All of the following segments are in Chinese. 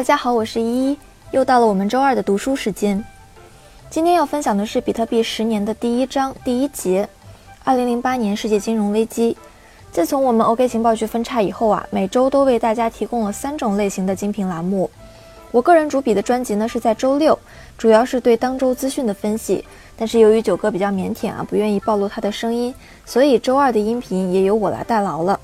大家好，我是依依，又到了我们周二的读书时间。今天要分享的是比特币十年的第一章第一节，二零零八年世界金融危机。自从我们 OK 情报局分叉以后啊，每周都为大家提供了三种类型的精品栏目。我个人主笔的专辑呢是在周六，主要是对当周资讯的分析。但是由于九哥比较腼腆啊，不愿意暴露他的声音，所以周二的音频也由我来代劳了。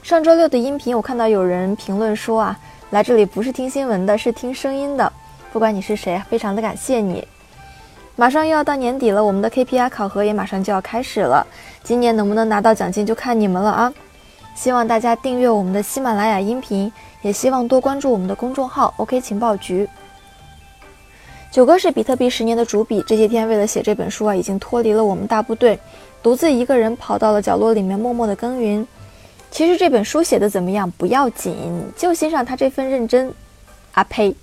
上周六的音频，我看到有人评论说啊。来这里不是听新闻的，是听声音的。不管你是谁，非常的感谢你。马上又要到年底了，我们的 KPI 考核也马上就要开始了。今年能不能拿到奖金就看你们了啊！希望大家订阅我们的喜马拉雅音频，也希望多关注我们的公众号 OK 情报局。九哥是比特币十年的主笔，这些天为了写这本书啊，已经脱离了我们大部队，独自一个人跑到了角落里面默默的耕耘。其实这本书写的怎么样不要紧，就欣赏他这份认真。啊呸！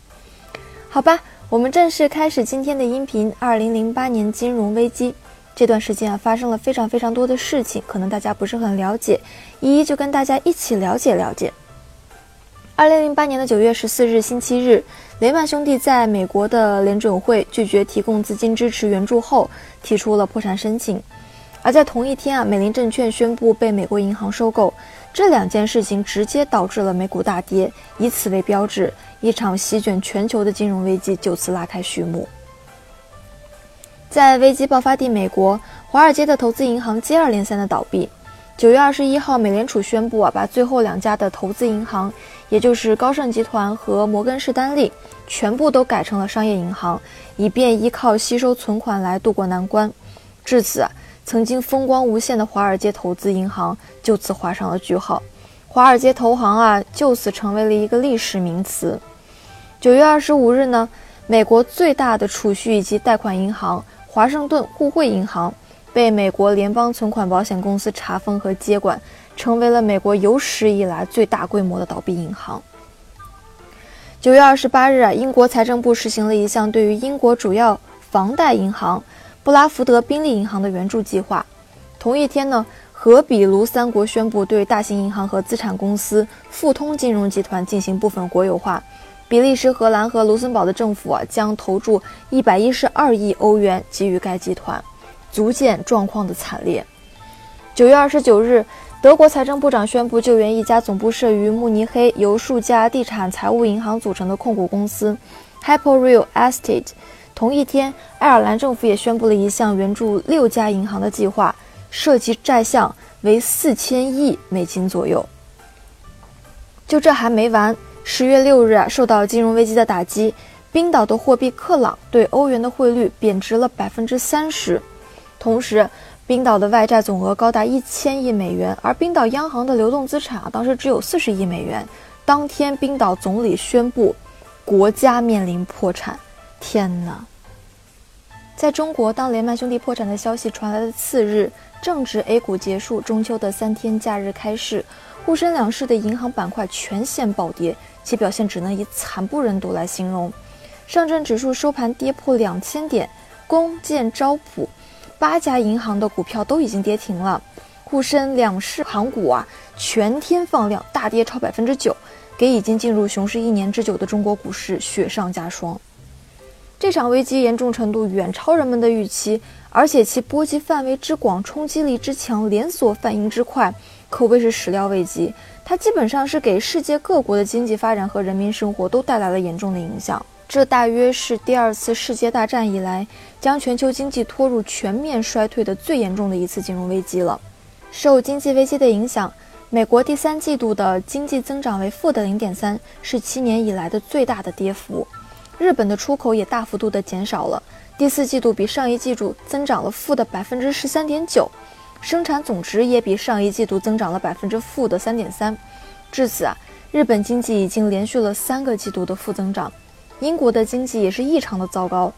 好吧，我们正式开始今天的音频。二零零八年金融危机这段时间啊，发生了非常非常多的事情，可能大家不是很了解，一一就跟大家一起了解了解。二零零八年的九月十四日星期日，雷曼兄弟在美国的联准会拒绝提供资金支持援助后，提出了破产申请。而在同一天啊，美林证券宣布被美国银行收购。这两件事情直接导致了美股大跌，以此为标志，一场席卷全球的金融危机就此拉开序幕。在危机爆发地美国，华尔街的投资银行接二连三的倒闭。九月二十一号，美联储宣布啊，把最后两家的投资银行，也就是高盛集团和摩根士丹利，全部都改成了商业银行，以便依靠吸收存款来渡过难关。至此。曾经风光无限的华尔街投资银行就此画上了句号，华尔街投行啊就此成为了一个历史名词。九月二十五日呢，美国最大的储蓄以及贷款银行华盛顿互惠银行被美国联邦存款保险公司查封和接管，成为了美国有史以来最大规模的倒闭银行。九月二十八日啊，英国财政部实行了一项对于英国主要房贷银行。布拉福德宾利银行的援助计划。同一天呢，和比卢三国宣布对大型银行和资产公司富通金融集团进行部分国有化。比利时、荷兰和卢森堡的政府啊，将投注一百一十二亿欧元给予该集团，足见状况的惨烈。九月二十九日，德国财政部长宣布救援一家总部设于慕尼黑、由数家地产财务银行组成的控股公司 Hyper Real Estate。同一天，爱尔兰政府也宣布了一项援助六家银行的计划，涉及债项为四千亿美金左右。就这还没完，十月六日啊，受到金融危机的打击，冰岛的货币克朗对欧元的汇率贬值了百分之三十，同时，冰岛的外债总额高达一千亿美元，而冰岛央行的流动资产啊，当时只有四十亿美元。当天，冰岛总理宣布，国家面临破产。天哪！在中国，当雷曼兄弟破产的消息传来的次日，正值 A 股结束、中秋的三天假日开市，沪深两市的银行板块全线暴跌，其表现只能以惨不忍睹来形容。上证指数收盘跌破两千点，工建招普八家银行的股票都已经跌停了。沪深两市行股啊，全天放量，大跌超百分之九，给已经进入熊市一年之久的中国股市雪上加霜。这场危机严重程度远超人们的预期，而且其波及范围之广、冲击力之强、连锁反应之快，可谓是始料未及。它基本上是给世界各国的经济发展和人民生活都带来了严重的影响。这大约是第二次世界大战以来将全球经济拖入全面衰退的最严重的一次金融危机了。受经济危机的影响，美国第三季度的经济增长为负的零点三，是七年以来的最大的跌幅。日本的出口也大幅度的减少了，第四季度比上一季度增长了负的百分之十三点九，生产总值也比上一季度增长了百分之负的三点三。至此啊，日本经济已经连续了三个季度的负增长。英国的经济也是异常的糟糕，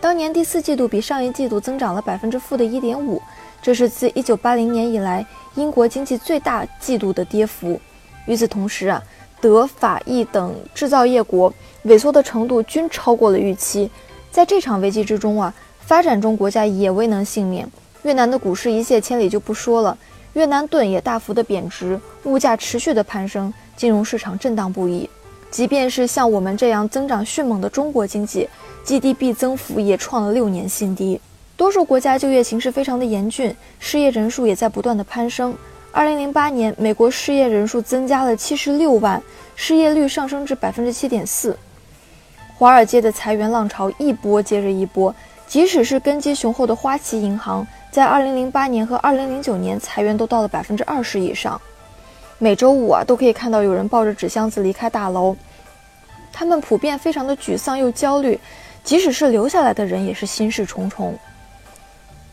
当年第四季度比上一季度增长了百分之负的一点五，这是自一九八零年以来英国经济最大季度的跌幅。与此同时啊。德法意等制造业国萎缩的程度均超过了预期，在这场危机之中啊，发展中国家也未能幸免。越南的股市一泻千里就不说了，越南盾也大幅的贬值，物价持续的攀升，金融市场震荡不已。即便是像我们这样增长迅猛的中国经济，GDP 增幅也创了六年新低。多数国家就业形势非常的严峻，失业人数也在不断的攀升。二零零八年，美国失业人数增加了七十六万，失业率上升至百分之七点四。华尔街的裁员浪潮一波接着一波，即使是根基雄厚的花旗银行，在二零零八年和二零零九年裁员都到了百分之二十以上。每周五啊，都可以看到有人抱着纸箱子离开大楼，他们普遍非常的沮丧又焦虑，即使是留下来的人也是心事重重。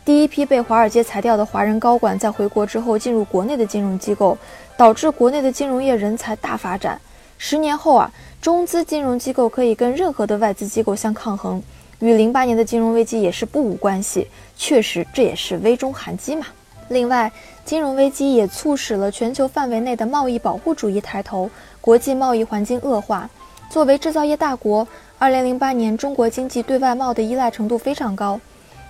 第一批被华尔街裁掉的华人高管在回国之后进入国内的金融机构，导致国内的金融业人才大发展。十年后啊，中资金融机构可以跟任何的外资机构相抗衡，与零八年的金融危机也是不无关系。确实，这也是危中含机嘛。另外，金融危机也促使了全球范围内的贸易保护主义抬头，国际贸易环境恶化。作为制造业大国，二零零八年中国经济对外贸的依赖程度非常高。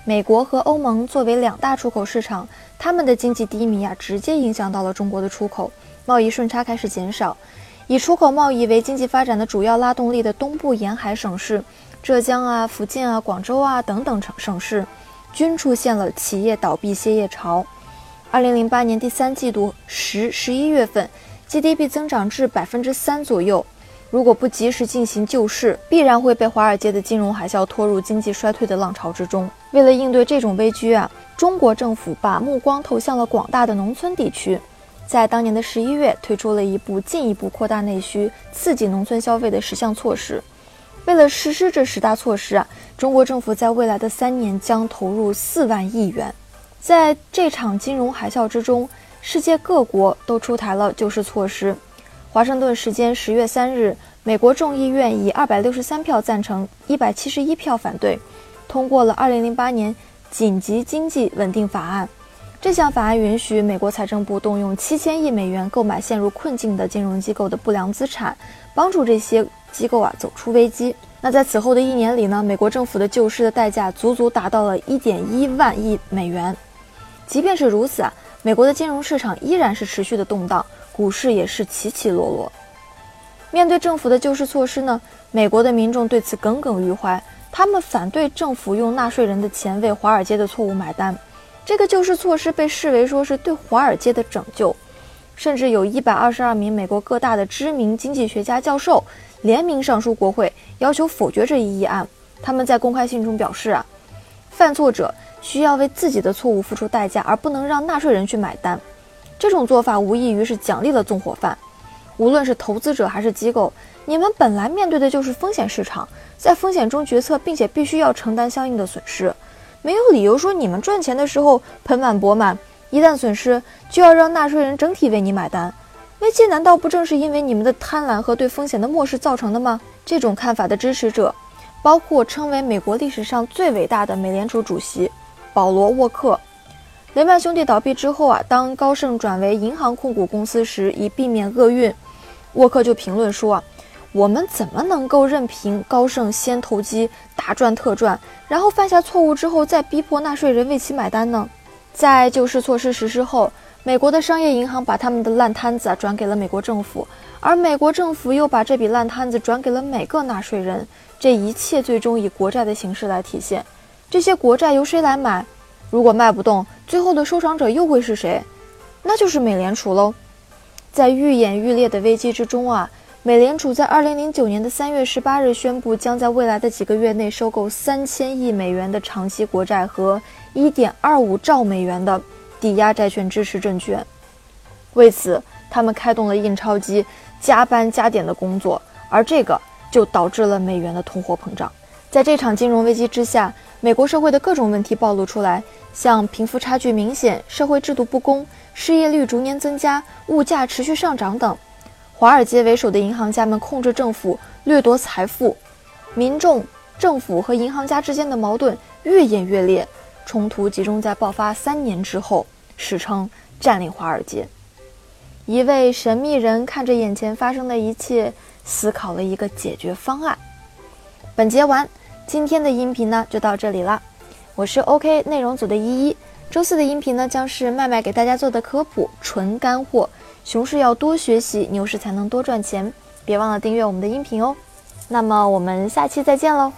美国和欧盟作为两大出口市场，他们的经济低迷啊，直接影响到了中国的出口，贸易顺差开始减少。以出口贸易为经济发展的主要拉动力的东部沿海省市，浙江啊、福建啊、广州啊等等省省市，均出现了企业倒闭歇业潮。二零零八年第三季度十十一月份，GDP 增长至百分之三左右。如果不及时进行救市，必然会被华尔街的金融海啸拖入经济衰退的浪潮之中。为了应对这种危机啊，中国政府把目光投向了广大的农村地区，在当年的十一月推出了一部进一步扩大内需、刺激农村消费的十项措施。为了实施这十大措施啊，中国政府在未来的三年将投入四万亿元。在这场金融海啸之中，世界各国都出台了救市措施。华盛顿时间十月三日，美国众议院以二百六十三票赞成、一百七十一票反对，通过了二零零八年紧急经济稳定法案。这项法案允许美国财政部动用七千亿美元购买陷入困境的金融机构的不良资产，帮助这些机构啊走出危机。那在此后的一年里呢，美国政府的救市的代价足足达到了一点一万亿美元。即便是如此啊，美国的金融市场依然是持续的动荡。股市也是起起落落。面对政府的救市措施呢，美国的民众对此耿耿于怀，他们反对政府用纳税人的钱为华尔街的错误买单。这个救市措施被视为说是对华尔街的拯救，甚至有一百二十二名美国各大的知名经济学家教授联名上书国会，要求否决这一议案。他们在公开信中表示啊，犯错者需要为自己的错误付出代价，而不能让纳税人去买单。这种做法无异于是奖励了纵火犯，无论是投资者还是机构，你们本来面对的就是风险市场，在风险中决策，并且必须要承担相应的损失，没有理由说你们赚钱的时候盆满钵满，一旦损失就要让纳税人整体为你买单。危机难道不正是因为你们的贪婪和对风险的漠视造成的吗？这种看法的支持者，包括称为美国历史上最伟大的美联储主席保罗沃克。雷曼兄弟倒闭之后啊，当高盛转为银行控股公司时，以避免厄运，沃克就评论说，我们怎么能够任凭高盛先投机大赚特赚，然后犯下错误之后再逼迫纳税人为其买单呢？在救市措施实施后，美国的商业银行把他们的烂摊子啊转给了美国政府，而美国政府又把这笔烂摊子转给了每个纳税人，这一切最终以国债的形式来体现。这些国债由谁来买？如果卖不动，最后的收场者又会是谁？那就是美联储喽。在愈演愈烈的危机之中啊，美联储在二零零九年的三月十八日宣布，将在未来的几个月内收购三千亿美元的长期国债和一点二五兆美元的抵押债券支持证券。为此，他们开动了印钞机，加班加点的工作，而这个就导致了美元的通货膨胀。在这场金融危机之下。美国社会的各种问题暴露出来，像贫富差距明显、社会制度不公、失业率逐年增加、物价持续上涨等。华尔街为首的银行家们控制政府、掠夺财富，民众、政府和银行家之间的矛盾越演越烈，冲突集中在爆发三年之后，史称“占领华尔街”。一位神秘人看着眼前发生的一切，思考了一个解决方案。本节完。今天的音频呢就到这里了，我是 OK 内容组的依依。周四的音频呢将是麦麦给大家做的科普，纯干货。熊市要多学习，牛市才能多赚钱。别忘了订阅我们的音频哦。那么我们下期再见喽。